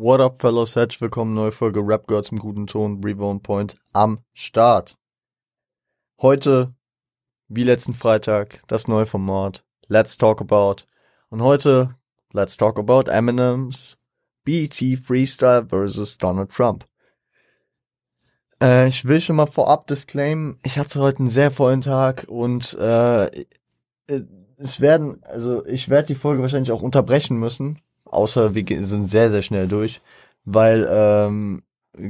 What up, fellows? Herzlich willkommen, neue Folge Rap Girls im guten Ton, Reborn Point am Start. Heute, wie letzten Freitag, das neue Format Let's Talk About. Und heute, let's talk about Eminem's BET Freestyle versus Donald Trump. Äh, ich will schon mal vorab disclaimen, ich hatte heute einen sehr vollen Tag und äh, äh es werden, also ich werde die Folge wahrscheinlich auch unterbrechen müssen, außer wir sind sehr, sehr schnell durch, weil ähm,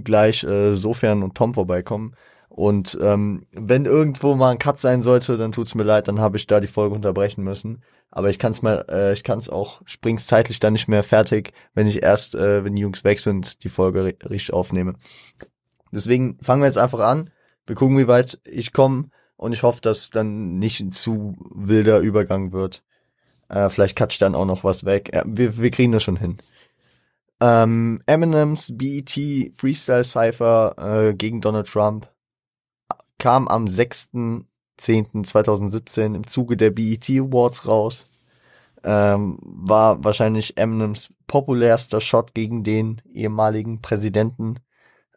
gleich äh, Sofian und Tom vorbeikommen. Und ähm, wenn irgendwo mal ein Cut sein sollte, dann tut's mir leid, dann habe ich da die Folge unterbrechen müssen. Aber ich kann's mal, äh, ich kann's auch, spring's zeitlich dann nicht mehr fertig, wenn ich erst, äh, wenn die Jungs weg sind, die Folge richtig aufnehme. Deswegen fangen wir jetzt einfach an. Wir gucken, wie weit ich komme und ich hoffe, dass dann nicht ein zu wilder Übergang wird. Äh, vielleicht cut ich dann auch noch was weg. Ja, wir, wir kriegen das schon hin. Ähm, Eminems BET Freestyle Cypher äh, gegen Donald Trump kam am 6.10.2017 im Zuge der BET Awards raus. Ähm, war wahrscheinlich Eminems populärster Shot gegen den ehemaligen Präsidenten,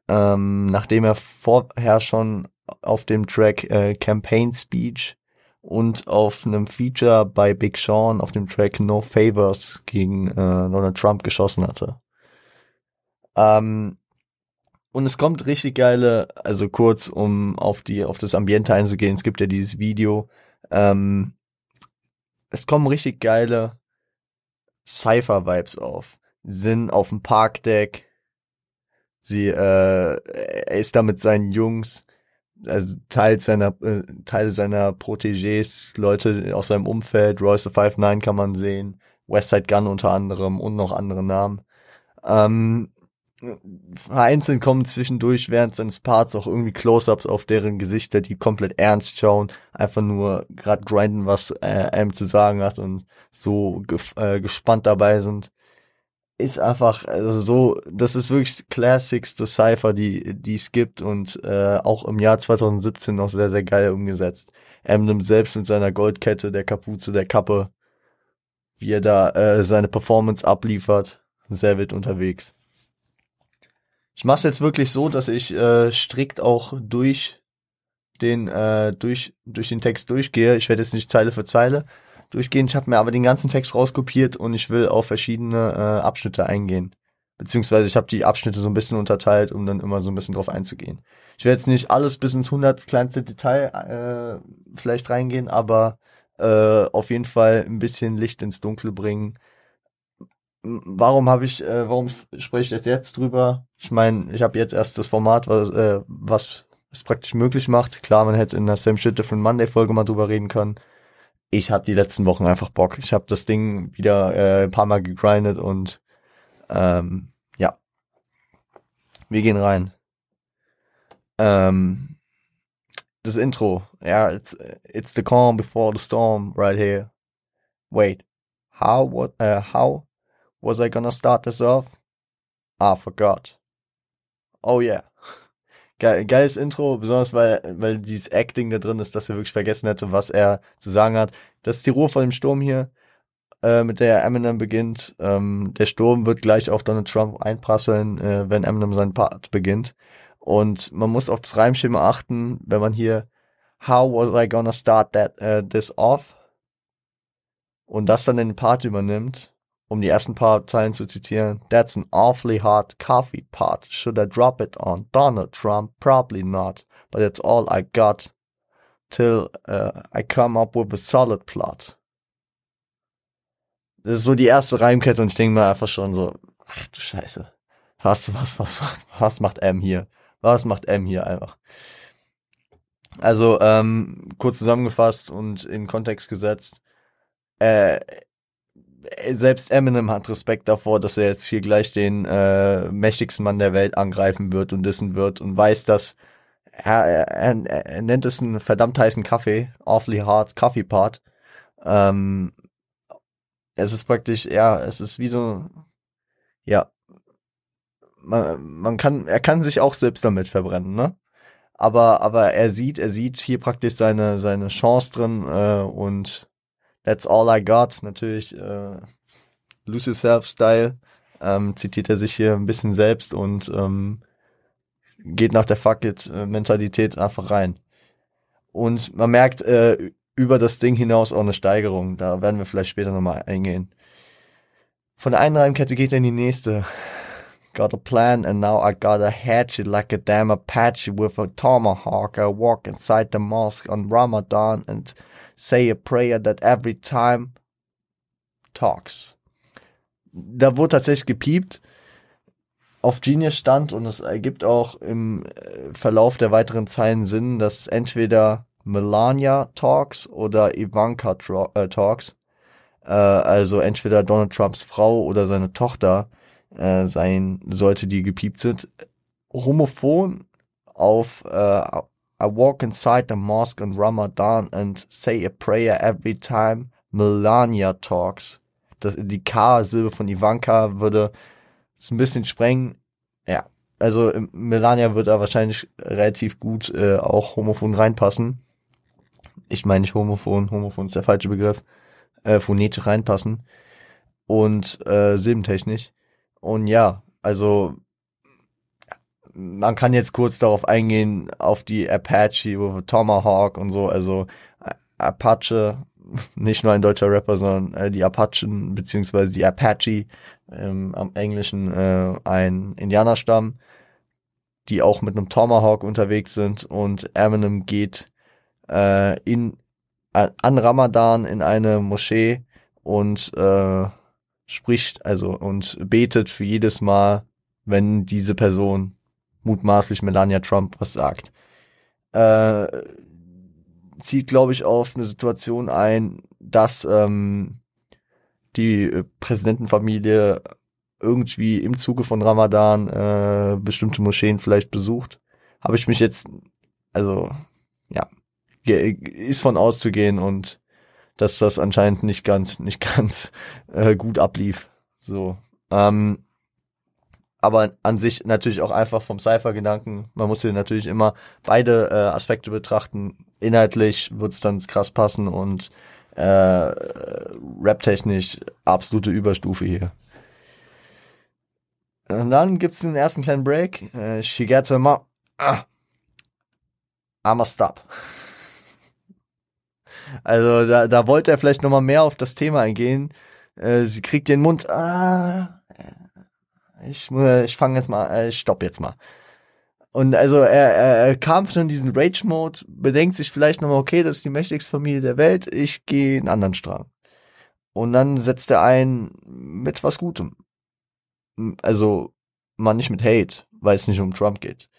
ähm, nachdem er vorher schon auf dem Track äh, Campaign Speech und auf einem Feature bei Big Sean auf dem Track No Favors gegen äh, Donald Trump geschossen hatte. Ähm, und es kommt richtig geile, also kurz, um auf die, auf das Ambiente einzugehen, es gibt ja dieses Video, ähm, es kommen richtig geile Cypher-Vibes auf. Sie sind auf dem Parkdeck, sie, äh, er ist da mit seinen Jungs, also Teil seiner, äh, Teil seiner Protégés, Leute aus seinem Umfeld, Royce the Five Nine kann man sehen, Westside Gun unter anderem und noch andere Namen. Ähm, vereinzelt kommen zwischendurch während seines Parts auch irgendwie Close-ups auf deren Gesichter, die komplett ernst schauen, einfach nur gerade grinden, was äh, M zu sagen hat und so äh, gespannt dabei sind ist einfach also so, das ist wirklich Classics to Cypher, die es gibt und äh, auch im Jahr 2017 noch sehr sehr geil umgesetzt. Eminem selbst mit seiner Goldkette, der Kapuze, der Kappe, wie er da äh, seine Performance abliefert, sehr wild unterwegs. Ich mach's jetzt wirklich so, dass ich äh, strikt auch durch den äh, durch durch den Text durchgehe. Ich werde jetzt nicht Zeile für Zeile, durchgehen. Ich habe mir aber den ganzen Text rauskopiert und ich will auf verschiedene äh, Abschnitte eingehen. Beziehungsweise ich habe die Abschnitte so ein bisschen unterteilt, um dann immer so ein bisschen drauf einzugehen. Ich werde jetzt nicht alles bis ins hundert kleinste Detail äh, vielleicht reingehen, aber äh, auf jeden Fall ein bisschen Licht ins Dunkle bringen. Warum habe ich, äh, warum spreche ich jetzt jetzt drüber? Ich meine, ich habe jetzt erst das Format, was, äh, was es praktisch möglich macht. Klar, man hätte in der Same Shit Different Monday Folge mal drüber reden können ich hatte die letzten Wochen einfach Bock. Ich habe das Ding wieder äh, ein paar Mal gegrindet und ähm, ja. Wir gehen rein. Ähm, das Intro, ja, it's, it's the calm before the storm right here. Wait, how what uh, how was I gonna start this off? I forgot. Oh yeah. Ge geiles Intro, besonders weil, weil dieses Acting da drin ist, dass er wirklich vergessen hätte, was er zu sagen hat. Das ist die Ruhe vor dem Sturm hier, äh, mit der Eminem beginnt. Ähm, der Sturm wird gleich auf Donald Trump einprasseln, äh, wenn Eminem seinen Part beginnt. Und man muss auf das Reimschema achten, wenn man hier How was I gonna start that uh, this off? Und das dann in den Part übernimmt, um die ersten paar Zeilen zu zitieren, That's an awfully hard coffee pot. Should I drop it on Donald Trump? Probably not. But it's all I got till uh, I come up with a solid plot. Das ist so die erste Reimkette und ich denke mir einfach schon so, ach du Scheiße. Was, was, was, was macht M hier? Was macht M hier einfach? Also, ähm, kurz zusammengefasst und in Kontext gesetzt. Äh, selbst Eminem hat Respekt davor, dass er jetzt hier gleich den äh, mächtigsten Mann der Welt angreifen wird und dissen wird und weiß, dass er, er, er nennt es einen verdammt heißen Kaffee, awfully hard Coffee Part. Ähm, es ist praktisch, ja, es ist wie so, ja, man, man kann, er kann sich auch selbst damit verbrennen, ne? Aber, aber er sieht, er sieht hier praktisch seine, seine Chance drin äh, und That's All I Got, natürlich äh, Lose Yourself Style. ähm, zitiert er sich hier ein bisschen selbst und ähm, geht nach der Fuck it-Mentalität einfach rein. Und man merkt äh, über das Ding hinaus auch eine Steigerung. Da werden wir vielleicht später nochmal eingehen. Von der einen Reimkette geht er in die nächste. Got a plan and now I gotta hatch it like a damn Apache with a tomahawk. I walk inside the mosque on Ramadan and say a prayer that every time talks. Da wurde tatsächlich gepiept auf Genius stand und es ergibt auch im äh, Verlauf der weiteren Zeilen Sinn, dass entweder Melania Talks oder Ivanka äh, Talks, äh, also entweder Donald Trumps Frau oder seine Tochter äh, sein sollte, die gepiept sind. Homophon auf äh, I walk inside the mosque on Ramadan and say a prayer every time Melania talks. Das, die K-Silbe von Ivanka würde es ein bisschen sprengen. Ja, also Melania wird da wahrscheinlich relativ gut äh, auch homophon reinpassen. Ich meine nicht homophon, homophon ist der falsche Begriff. Äh, phonetisch reinpassen. Und äh, silbentechnisch. Und ja, also man kann jetzt kurz darauf eingehen, auf die Apache Tomahawk und so, also Apache, nicht nur ein deutscher Rapper, sondern äh, die Apachen, beziehungsweise die Apache, ähm, am Englischen äh, ein Indianerstamm, die auch mit einem Tomahawk unterwegs sind und Eminem geht äh, in an Ramadan in eine Moschee und äh, spricht also und betet für jedes Mal, wenn diese Person mutmaßlich Melania Trump was sagt. Äh, zieht, glaube ich, auf eine Situation ein, dass ähm, die Präsidentenfamilie irgendwie im Zuge von Ramadan äh, bestimmte Moscheen vielleicht besucht. Habe ich mich jetzt, also ja, ist von auszugehen und dass das anscheinend nicht ganz, nicht ganz äh, gut ablief. So. Ähm, aber an sich natürlich auch einfach vom Cypher-Gedanken. Man muss hier natürlich immer beide äh, Aspekte betrachten. Inhaltlich wird's dann krass passen und äh, rap-technisch absolute Überstufe hier. Und dann gibt's den ersten kleinen Break. Äh, she gets a mo ah, I'm a stop. Also da, da wollte er vielleicht nochmal mehr auf das Thema eingehen. Äh, sie kriegt den Mund. Ah, ich, ich fange jetzt mal, äh, ich stopp jetzt mal. Und also er, er, er kam schon in diesen Rage-Mode, bedenkt sich vielleicht nochmal, okay, das ist die mächtigste Familie der Welt, ich gehe einen anderen Strang. Und dann setzt er ein mit was Gutem. Also, man nicht mit Hate, weil es nicht um Trump geht.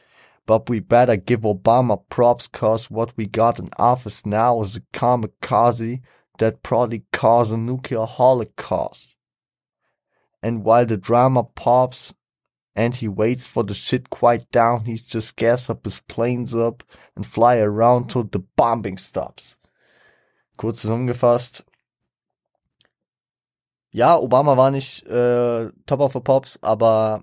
But we better give Obama props cause what we got in office now is a kamikaze that probably caused a nuclear holocaust. And while the drama pops and he waits for the shit quiet down, he just gas up his planes up and fly around till the bombing stops. Kurz zusammengefasst. Ja, Obama war nicht äh, Top of the Pops, aber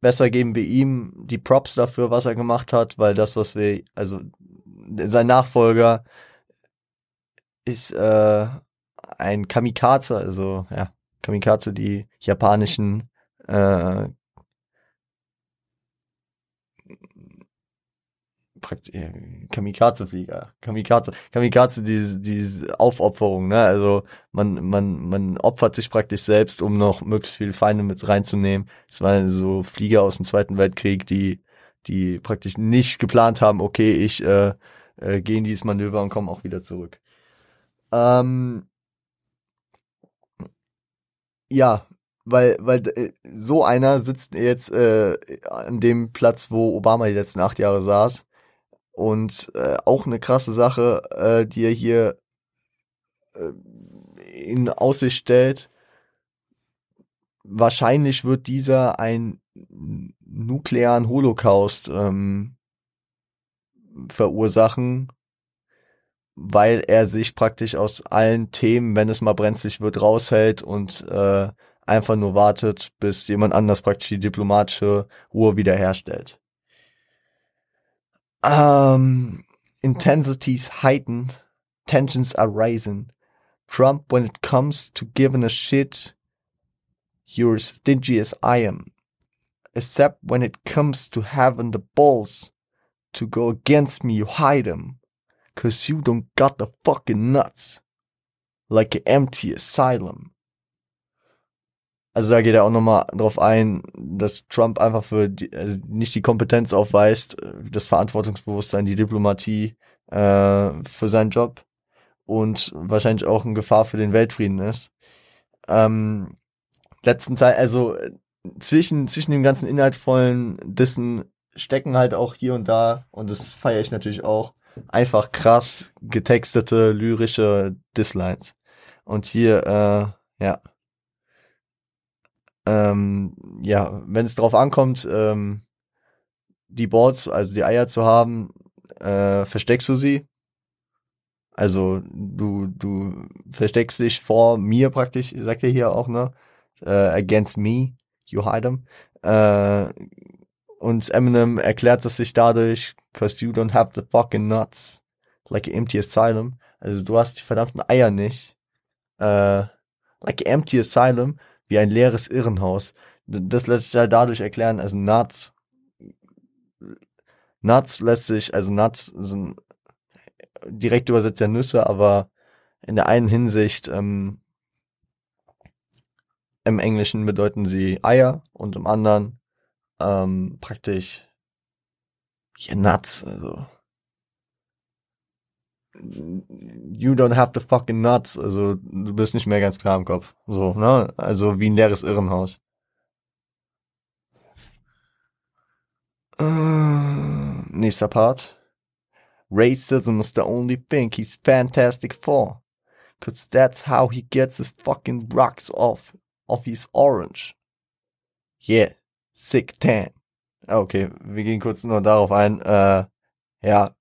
besser geben wir ihm die Props dafür, was er gemacht hat, weil das, was wir, also sein Nachfolger ist äh, ein Kamikaze, also ja, Kamikaze, die japanischen äh, Kamikaze-Flieger, Kamikaze, Kamikaze, diese, diese Aufopferung, ne? Also man, man, man opfert sich praktisch selbst, um noch möglichst viele Feinde mit reinzunehmen. Es waren so Flieger aus dem Zweiten Weltkrieg, die, die praktisch nicht geplant haben, okay, ich äh, äh, gehe in dieses Manöver und komme auch wieder zurück. Ähm, ja, weil, weil äh, so einer sitzt jetzt äh, an dem Platz, wo Obama die letzten acht Jahre saß. Und äh, auch eine krasse Sache, äh, die er hier äh, in Aussicht stellt. Wahrscheinlich wird dieser ein nuklearen Holocaust ähm, verursachen, weil er sich praktisch aus allen Themen, wenn es mal brenzlig wird, raushält und äh, einfach nur wartet, bis jemand anders praktisch die diplomatische Ruhe wiederherstellt. Um, intensities heightened, tensions are rising. Trump, when it comes to giving a shit, you're stingy as I am. Except when it comes to having the balls to go against me, you hide them. Cause you don't got the fucking nuts. Like an empty asylum. Also da geht er auch nochmal drauf ein, dass Trump einfach für die, also nicht die Kompetenz aufweist, das Verantwortungsbewusstsein, die Diplomatie äh, für seinen Job und wahrscheinlich auch eine Gefahr für den Weltfrieden ist. Ähm, letzten Zeit, also zwischen, zwischen dem ganzen inhaltvollen Dissen stecken halt auch hier und da, und das feiere ich natürlich auch, einfach krass getextete, lyrische Dislines. Und hier, äh, ja, ähm, ja, wenn es drauf ankommt, ähm, die Boards, also die Eier zu haben, äh, versteckst du sie. Also du, du versteckst dich vor mir praktisch, sagt er hier auch, ne? Äh, against me, you hide them. Äh, und Eminem erklärt es sich dadurch, cause you don't have the fucking nuts. Like an empty asylum. Also du hast die verdammten Eier nicht. Äh, like an empty asylum wie ein leeres Irrenhaus. Das lässt sich halt dadurch erklären, also Nuts. Nuts lässt sich, also Nuts sind direkt übersetzt ja Nüsse, aber in der einen Hinsicht ähm, im Englischen bedeuten sie Eier und im anderen ähm, praktisch hier Nuts, also you don't have the fucking nuts. Also du bist nicht mehr ganz klar im Kopf. So, ne? Also wie ein leeres Irrenhaus. Uh, nächster Part. Racism is the only thing he's fantastic for. Cause that's how he gets his fucking rocks off, of his orange. Yeah, sick tan. Okay, wir gehen kurz nur darauf ein. Äh, ja,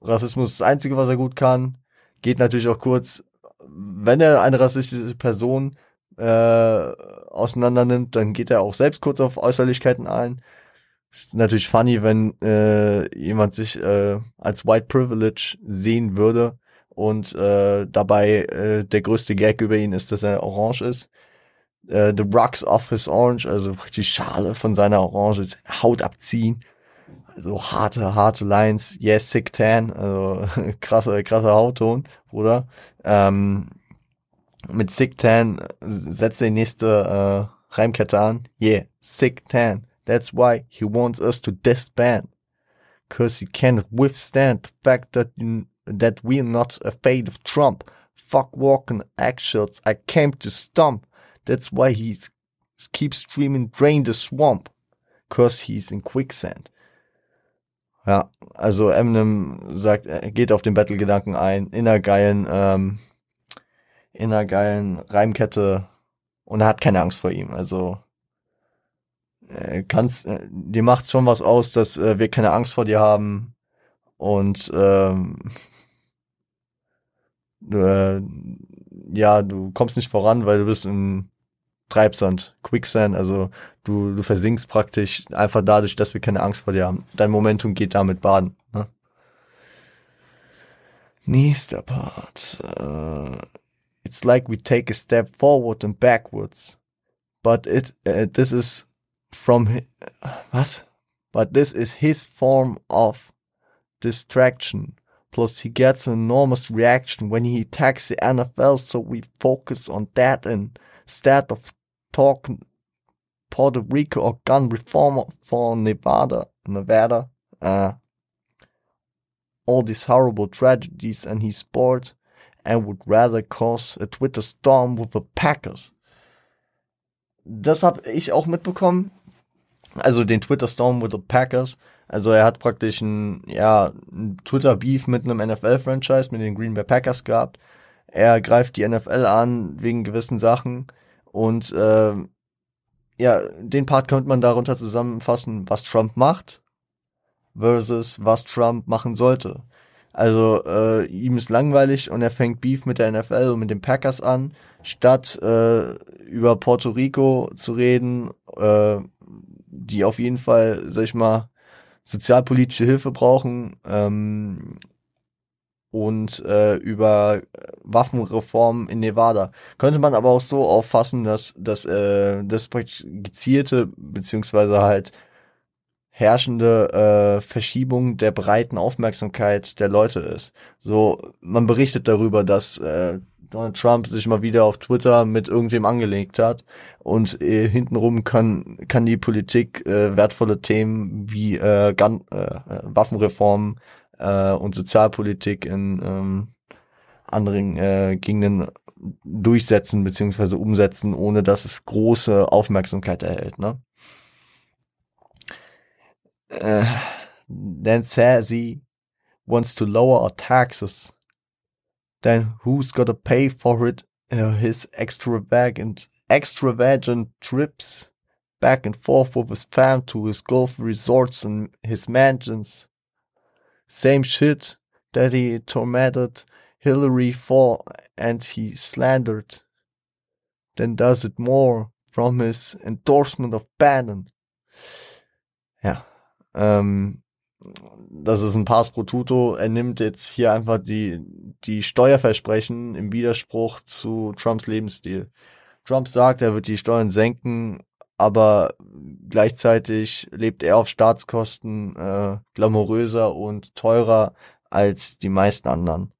Rassismus ist das Einzige, was er gut kann. Geht natürlich auch kurz, wenn er eine rassistische Person äh, auseinander nimmt, dann geht er auch selbst kurz auf Äußerlichkeiten ein. Ist natürlich funny, wenn äh, jemand sich äh, als White Privilege sehen würde und äh, dabei äh, der größte Gag über ihn ist, dass er orange ist. Äh, the rocks off his orange, also die Schale von seiner Orange, Haut abziehen so harte, harte Lines, yes, sick tan, also krasser, krasser Hautton, Bruder. Ähm, mit sick tan setzt die nächste äh, Reimkette an. Yeah, sick tan. That's why he wants us to disband. Cause he cannot withstand the fact that you, that we're not afraid of Trump. Fuck walking actions, I came to stomp. That's why he keeps screaming, drain the swamp. Cause he's in quicksand. Ja, also Eminem sagt, geht auf den Battle-Gedanken ein, in einer geilen, ähm, in einer geilen Reimkette und er hat keine Angst vor ihm. Also äh, kannst, äh, dir macht schon was aus, dass äh, wir keine Angst vor dir haben und ähm, äh, ja, du kommst nicht voran, weil du bist in Treibsand, Quicksand, also du, du versinkst praktisch einfach dadurch, dass wir keine Angst vor dir haben. Dein Momentum geht damit baden. Ne? Nächster Part. Uh, it's like we take a step forward and backwards. But it, uh, this is from, was? But this is his form of distraction. Plus he gets an enormous reaction when he attacks the NFL, so we focus on that instead of talk Puerto Rico or gun reform for Nevada, Nevada. Uh, all these horrible tragedies and he sport and would rather cause a Twitter storm with the Packers. Das habe ich auch mitbekommen. Also den Twitter Storm with the Packers. Also er hat praktisch ein, ja, ein Twitter Beef mit einem NFL Franchise, mit den Green Bay Packers gehabt. Er greift die NFL an wegen gewissen Sachen und äh, ja, den Part könnte man darunter zusammenfassen, was Trump macht versus was Trump machen sollte. Also äh, ihm ist langweilig und er fängt Beef mit der NFL und mit den Packers an, statt äh, über Puerto Rico zu reden, äh, die auf jeden Fall, sag ich mal, sozialpolitische Hilfe brauchen, ähm, und äh, über Waffenreformen in Nevada. Könnte man aber auch so auffassen, dass, dass äh, das gezielte beziehungsweise halt herrschende äh, Verschiebung der breiten Aufmerksamkeit der Leute ist. So, man berichtet darüber, dass äh, Donald Trump sich mal wieder auf Twitter mit irgendwem angelegt hat und äh, hintenrum kann kann die Politik äh, wertvolle Themen wie äh, Gun, äh, Waffenreform äh, und Sozialpolitik in ähm, anderen äh, Gegenden durchsetzen beziehungsweise umsetzen, ohne dass es große Aufmerksamkeit erhält. Ne? Uh, then says he wants to lower our taxes. Then who's gonna pay for it? Uh, his extravagant, extravagant trips back and forth with his fam to his golf resorts and his mansions. Same shit that he tormented Hillary for and he slandered. Then does it more from his endorsement of Bannon. Ja, Ähm, das ist ein Pass pro Tuto. Er nimmt jetzt hier einfach die, die Steuerversprechen im Widerspruch zu Trumps Lebensstil. Trump sagt, er wird die Steuern senken, aber gleichzeitig lebt er auf Staatskosten äh, glamouröser und teurer als die meisten anderen,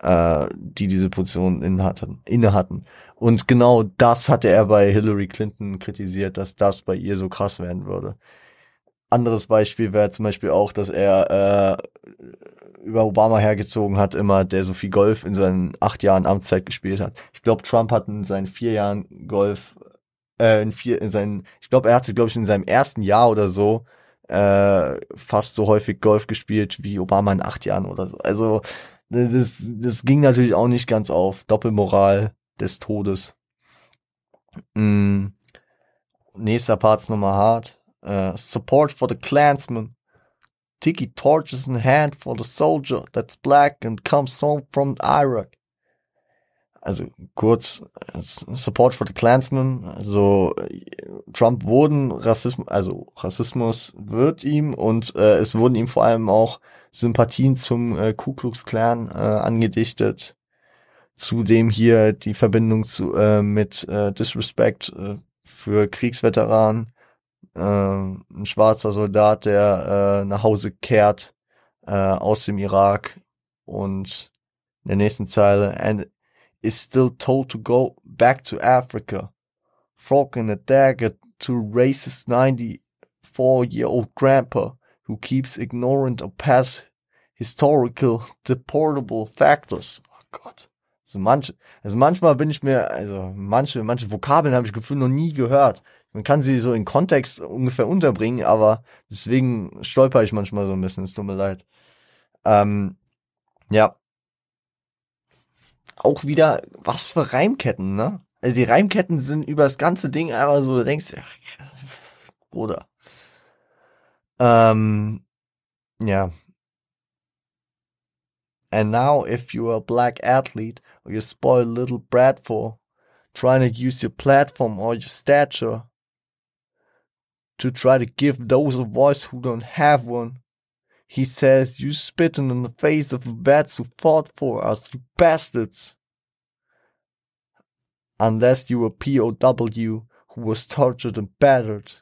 äh, die diese Position inne hatten, inne hatten. Und genau das hatte er bei Hillary Clinton kritisiert, dass das bei ihr so krass werden würde. Anderes Beispiel wäre zum Beispiel auch, dass er äh, über Obama hergezogen hat, immer, der so viel Golf in seinen acht Jahren Amtszeit gespielt hat. Ich glaube, Trump hat in seinen vier Jahren Golf, äh, in vier, in seinen, ich glaube, er hatte, glaube ich, in seinem ersten Jahr oder so äh, fast so häufig Golf gespielt wie Obama in acht Jahren oder so. Also das, das ging natürlich auch nicht ganz auf. Doppelmoral des Todes. Mm. Nächster Part's nochmal hart. Uh, support for the Klansman. Tiki torches in hand for the soldier that's black and comes home from Iraq. Also kurz, Support for the Klansman. Also Trump wurden Rassismus, also Rassismus wird ihm und äh, es wurden ihm vor allem auch Sympathien zum äh, Ku Klux Klan äh, angedichtet. Zudem hier die Verbindung zu äh, mit äh, Disrespect äh, für Kriegsveteranen äh, ein schwarzer Soldat, der äh, nach Hause kehrt äh, aus dem Irak und in der nächsten Zeile is still told to go back to Africa, throwing a dagger to racist 94-year-old grandpa who keeps ignorant of past historical deportable factors. Oh Gott. Also manche, also manchmal bin ich mir, also manche, manche Vokabeln habe ich gefühlt noch nie gehört man kann sie so in Kontext ungefähr unterbringen, aber deswegen stolper ich manchmal so ein bisschen, es tut mir leid. Ähm, ja. Auch wieder, was für Reimketten, ne? Also die Reimketten sind über das ganze Ding einfach so, du denkst, ach, Bruder. Ähm, ja. And now if you're a black athlete or you spoil little brat for trying to use your platform or your stature to try to give those a voice who don't have one. He says, You spitting in the face of the vets who fought for us, you bastards. Unless you were POW who was tortured and battered.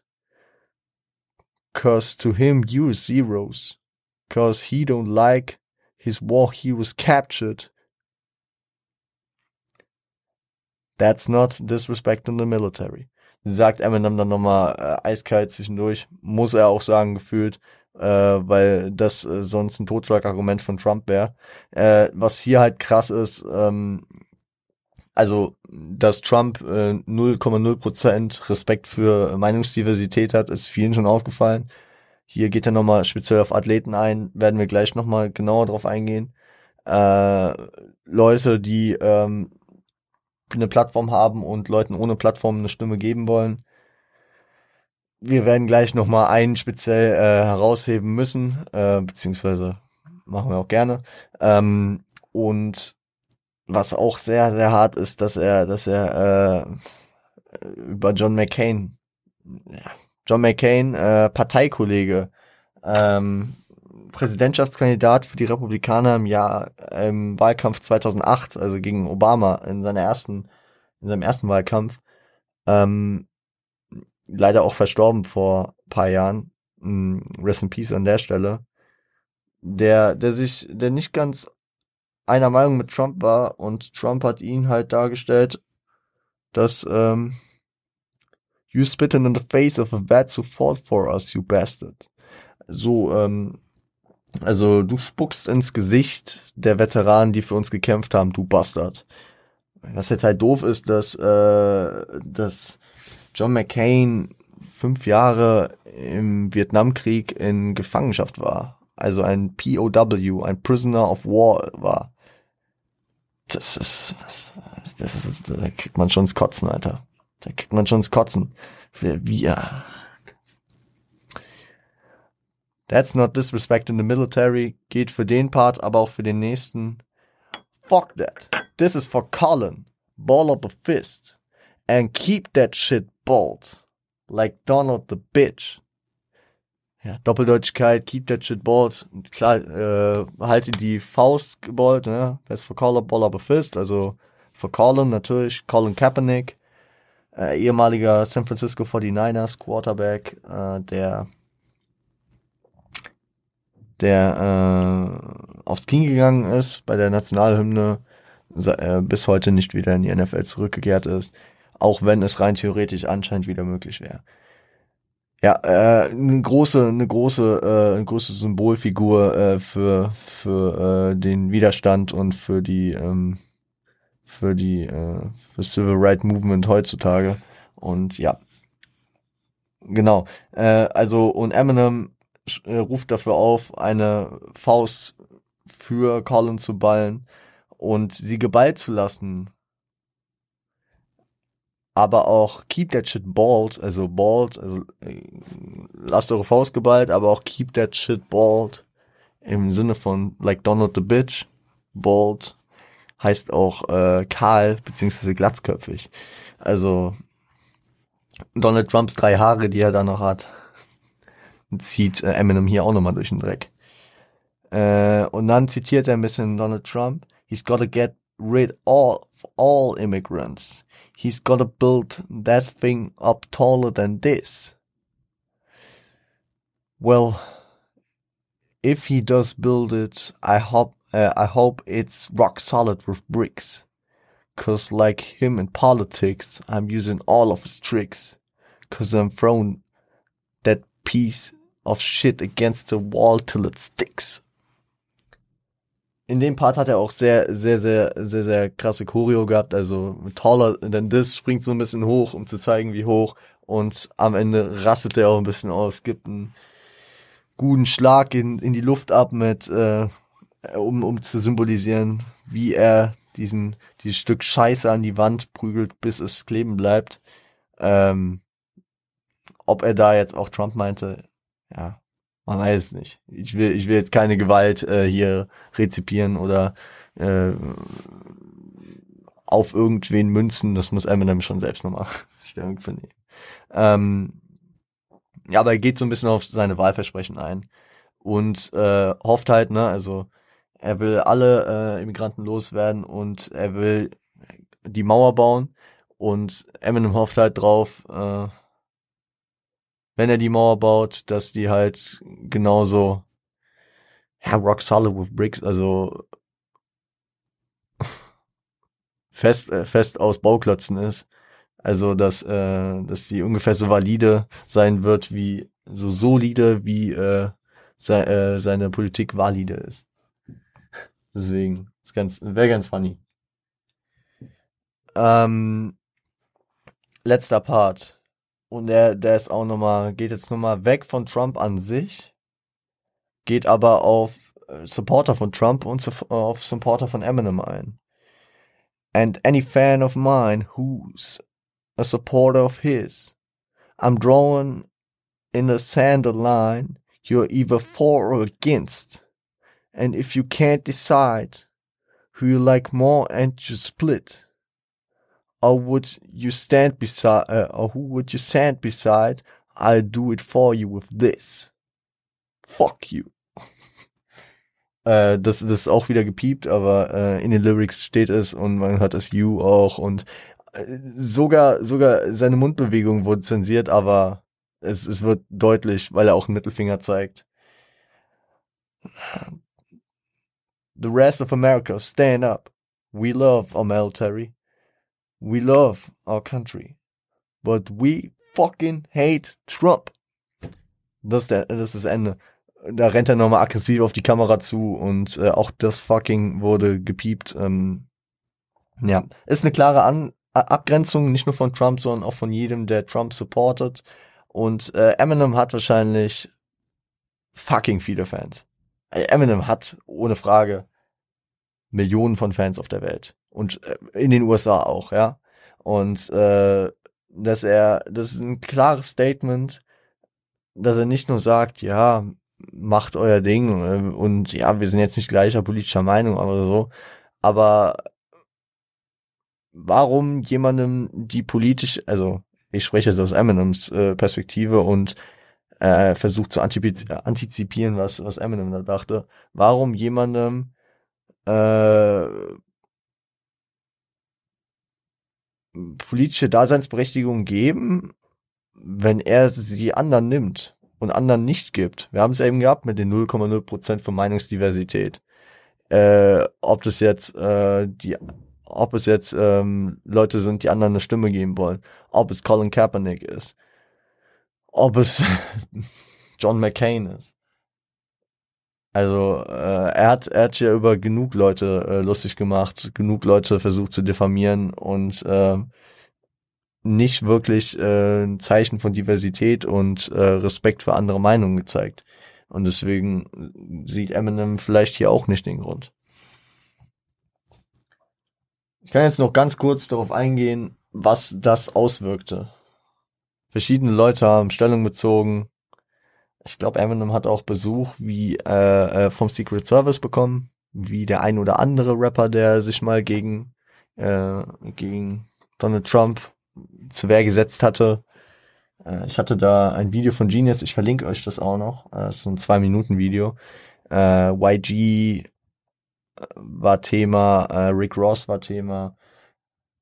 Cause to him you're zeros. Cause he don't like his war he was captured. That's not disrespecting the military. sagt Eminem dann nochmal äh, eiskalt zwischendurch. Muss er auch sagen, gefühlt, äh, weil das äh, sonst ein Totschlagargument von Trump wäre. Äh, was hier halt krass ist, ähm, also, dass Trump äh, 0,0% Respekt für Meinungsdiversität hat, ist vielen schon aufgefallen. Hier geht er nochmal speziell auf Athleten ein, werden wir gleich nochmal genauer drauf eingehen. Äh, Leute, die ähm, eine Plattform haben und Leuten ohne Plattform eine Stimme geben wollen. Wir werden gleich nochmal einen speziell äh, herausheben müssen, äh, beziehungsweise machen wir auch gerne. Ähm, und was auch sehr, sehr hart ist, dass er, dass er äh, über John McCain, ja, John McCain, äh, Parteikollege, ähm, Präsidentschaftskandidat für die Republikaner im Jahr im Wahlkampf 2008, also gegen Obama in seiner ersten in seinem ersten Wahlkampf. Ähm, leider auch verstorben vor paar Jahren. Mm, rest in Peace an der Stelle. Der, der sich, der nicht ganz einer Meinung mit Trump war und Trump hat ihn halt dargestellt, dass ähm, You spit in the face of a vet who fought for us, you bastard. So, ähm, also du spuckst ins Gesicht der Veteranen, die für uns gekämpft haben, du Bastard. Was jetzt halt doof ist, dass, äh, dass John McCain fünf Jahre im Vietnamkrieg in Gefangenschaft war. Also ein POW, ein Prisoner of War war. Das ist, das ist, da kriegt man schon ins Kotzen, Alter. Da kriegt man schon ins Kotzen. Ja. That's not disrespect in the military. Geht für den Part, aber auch für den nächsten. Fuck that. This is for Colin. Ball up a fist. And keep that shit bald. Like Donald the bitch. Ja, Doppeldeutigkeit, keep that shit bald. Klar, äh, halte die Faust geballt, ne? That's for Colin, ball up a fist. Also, für Colin natürlich, Colin Kaepernick äh, ehemaliger San Francisco 49ers Quarterback, äh, der der äh, aufs Knie gegangen ist bei der Nationalhymne, äh, bis heute nicht wieder in die NFL zurückgekehrt ist, auch wenn es rein theoretisch anscheinend wieder möglich wäre. Ja, äh, eine große, eine große, äh, eine große Symbolfigur äh, für für äh, den Widerstand und für die ähm, für die äh, für Civil Rights Movement heutzutage. Und ja, genau. Äh, also und Eminem äh, ruft dafür auf, eine Faust für Colin zu ballen und sie geballt zu lassen. Aber auch keep that shit bald, also bald, also äh, lasst eure Faust geballt, aber auch keep that shit bald im Sinne von like Donald the Bitch, bald heißt auch äh, kahl beziehungsweise glatzköpfig. Also Donald Trumps drei Haare, die er da noch hat, zieht äh, Eminem hier auch nochmal durch den Dreck. Äh, und dann zitiert er ein bisschen Donald Trump. He's gotta get rid of all immigrants. He's gotta build that thing up taller than this. Well, if he does build it, I hope Uh, I hope it's rock solid with bricks. Cause like him in politics, I'm using all of his tricks. Cause I'm throwing that piece of shit against the wall till it sticks. In dem Part hat er auch sehr, sehr, sehr, sehr, sehr krasse Choreo gehabt. Also taller denn das springt so ein bisschen hoch, um zu zeigen, wie hoch. Und am Ende rastet er auch ein bisschen aus. Gibt einen guten Schlag in, in die Luft ab mit äh, um, um zu symbolisieren, wie er diesen, dieses Stück Scheiße an die Wand prügelt, bis es kleben bleibt. Ähm, ob er da jetzt auch Trump meinte, ja, man weiß es nicht. Ich will, ich will jetzt keine Gewalt äh, hier rezipieren oder äh, auf irgendwen münzen. Das muss Eminem schon selbst nochmal Stellung finden. Ähm, ja, aber er geht so ein bisschen auf seine Wahlversprechen ein und äh, hofft halt, ne, also er will alle äh, Immigranten loswerden und er will die Mauer bauen. Und Eminem hofft halt drauf, äh, wenn er die Mauer baut, dass die halt genauso ja, rock solid with bricks, also fest, äh, fest aus Bauklötzen ist. Also, dass, äh, dass die ungefähr so valide sein wird, wie, so solide, wie äh, se, äh, seine Politik valide ist. Deswegen, ist ganz, wäre ganz funny. Ähm, letzter Part. Und der, der ist auch nochmal, geht jetzt nochmal weg von Trump an sich, geht aber auf äh, Supporter von Trump und auf Supporter von Eminem ein. And any fan of mine who's a supporter of his, I'm drawing in a sand line, you're either for or against. And if you can't decide who you like more and you split, or would you stand beside, uh, or who would you stand beside? I'll do it for you with this. Fuck you. Äh, das, das ist auch wieder gepiept, aber äh, in den Lyrics steht es und man hört das You auch und äh, sogar, sogar seine Mundbewegung wurde zensiert, aber es, es wird deutlich, weil er auch einen Mittelfinger zeigt. The rest of America, stand up. We love our military. We love our country. But we fucking hate Trump. Das ist, der, das ist das Ende. Da rennt er nochmal aggressiv auf die Kamera zu und äh, auch das fucking wurde gepiept. Ähm, ja, ist eine klare An Abgrenzung, nicht nur von Trump, sondern auch von jedem, der Trump supportet. Und äh, Eminem hat wahrscheinlich fucking viele Fans. Äh, Eminem hat ohne Frage Millionen von Fans auf der Welt. Und äh, in den USA auch, ja. Und äh, dass er, das ist ein klares Statement, dass er nicht nur sagt, ja, macht euer Ding äh, und ja, wir sind jetzt nicht gleicher politischer Meinung, aber so, aber warum jemandem die politisch, also ich spreche jetzt aus Eminems äh, Perspektive und äh, versucht zu antizipieren, was, was Eminem da dachte, warum jemandem äh, politische Daseinsberechtigung geben, wenn er sie anderen nimmt und anderen nicht gibt. Wir haben es eben gehabt mit den 0,0% von Meinungsdiversität. Äh, ob das jetzt äh, die ob es jetzt ähm, Leute sind, die anderen eine Stimme geben wollen, ob es Colin Kaepernick ist, ob es John McCain ist. Also äh, er hat er hat ja über genug Leute äh, lustig gemacht, genug Leute versucht zu diffamieren und äh, nicht wirklich äh, ein Zeichen von Diversität und äh, Respekt für andere Meinungen gezeigt. Und deswegen sieht Eminem vielleicht hier auch nicht den Grund. Ich kann jetzt noch ganz kurz darauf eingehen, was das auswirkte. Verschiedene Leute haben Stellung bezogen, ich glaube, Eminem hat auch Besuch wie äh, äh, vom Secret Service bekommen, wie der ein oder andere Rapper, der sich mal gegen äh, gegen Donald Trump zu Wehr gesetzt hatte. Äh, ich hatte da ein Video von Genius, ich verlinke euch das auch noch. Äh, das ist so ein zwei Minuten Video. Äh, YG äh, war Thema, äh, Rick Ross war Thema.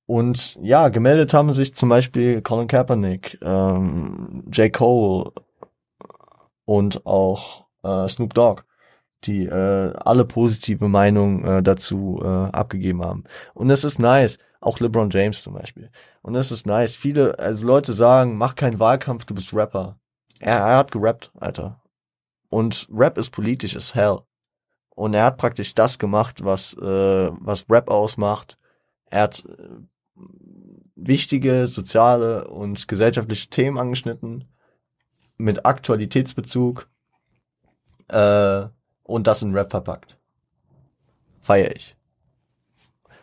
Und ja, gemeldet haben sich zum Beispiel Colin Kaepernick, ähm, J. Cole, und auch äh, Snoop Dogg, die äh, alle positive Meinungen äh, dazu äh, abgegeben haben. Und es ist nice, auch LeBron James zum Beispiel. Und es ist nice. Viele, also Leute sagen, mach keinen Wahlkampf, du bist Rapper. Er, er hat gerappt, Alter. Und Rap ist politisch as hell. Und er hat praktisch das gemacht, was, äh, was Rap ausmacht. Er hat äh, wichtige soziale und gesellschaftliche Themen angeschnitten mit Aktualitätsbezug äh, und das in Rap verpackt. Feier ich.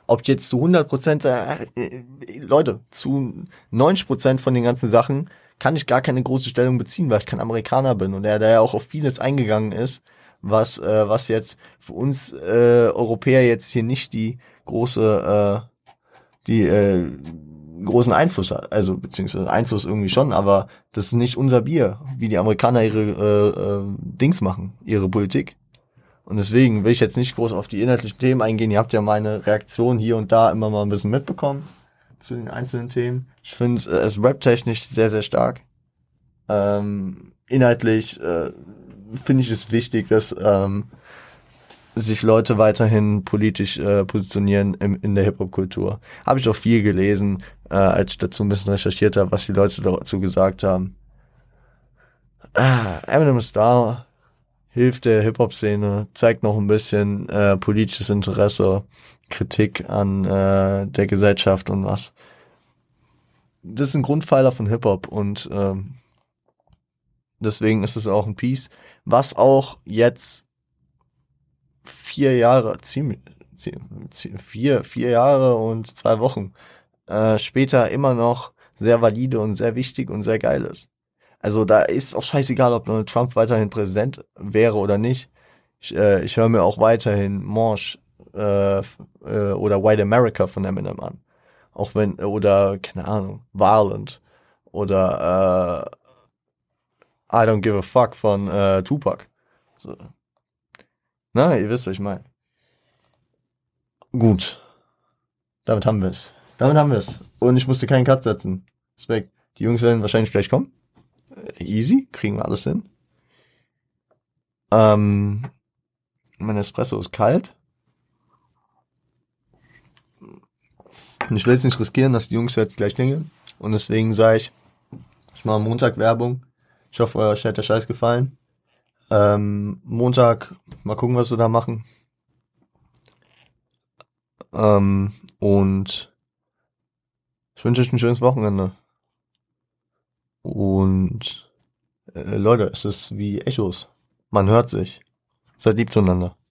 Ob jetzt zu 100 Prozent, äh, Leute, zu 90 Prozent von den ganzen Sachen kann ich gar keine große Stellung beziehen, weil ich kein Amerikaner bin und er da ja auch auf vieles eingegangen ist, was äh, was jetzt für uns äh, Europäer jetzt hier nicht die große äh, die äh, großen Einfluss hat, also beziehungsweise Einfluss irgendwie schon, aber das ist nicht unser Bier, wie die Amerikaner ihre äh, äh, Dings machen, ihre Politik. Und deswegen will ich jetzt nicht groß auf die inhaltlichen Themen eingehen. Ihr habt ja meine Reaktion hier und da immer mal ein bisschen mitbekommen zu den einzelnen Themen. Ich finde äh, es rap-technisch sehr, sehr stark. Ähm, inhaltlich äh, finde ich es wichtig, dass ähm, sich Leute weiterhin politisch äh, positionieren im, in der Hip-Hop-Kultur. Habe ich auch viel gelesen, äh, als ich dazu ein bisschen recherchiert habe, was die Leute dazu gesagt haben. Äh, Eminem da, hilft der Hip-Hop-Szene, zeigt noch ein bisschen äh, politisches Interesse, Kritik an äh, der Gesellschaft und was. Das ist ein Grundpfeiler von Hip-Hop und ähm, deswegen ist es auch ein Piece, was auch jetzt vier Jahre, ziemlich, vier, vier Jahre und zwei Wochen äh, später immer noch sehr valide und sehr wichtig und sehr geil ist. Also da ist auch scheißegal, ob Donald Trump weiterhin Präsident wäre oder nicht. Ich, äh, ich höre mir auch weiterhin Marsh äh, äh, oder White America von Eminem an. Auch wenn, oder, keine Ahnung, Violent oder äh, I Don't Give a Fuck von äh, Tupac. So, Na, ihr wisst, was ich meine. Gut. Damit haben wir es. Damit haben wir es. Und ich musste keinen Cut setzen. Respekt. Die Jungs werden wahrscheinlich gleich kommen. Äh, Easy, kriegen wir alles hin. Ähm, mein Espresso ist kalt. Und ich will jetzt nicht riskieren, dass die Jungs jetzt gleich klingeln. Und deswegen sage ich, ich mache Montag Werbung. Ich hoffe, euch hat der Scheiß gefallen. Ähm, Montag, mal gucken, was wir da machen. Ähm, und ich wünsche euch ein schönes Wochenende. Und äh, Leute, es ist wie Echos. Man hört sich. Seid lieb zueinander.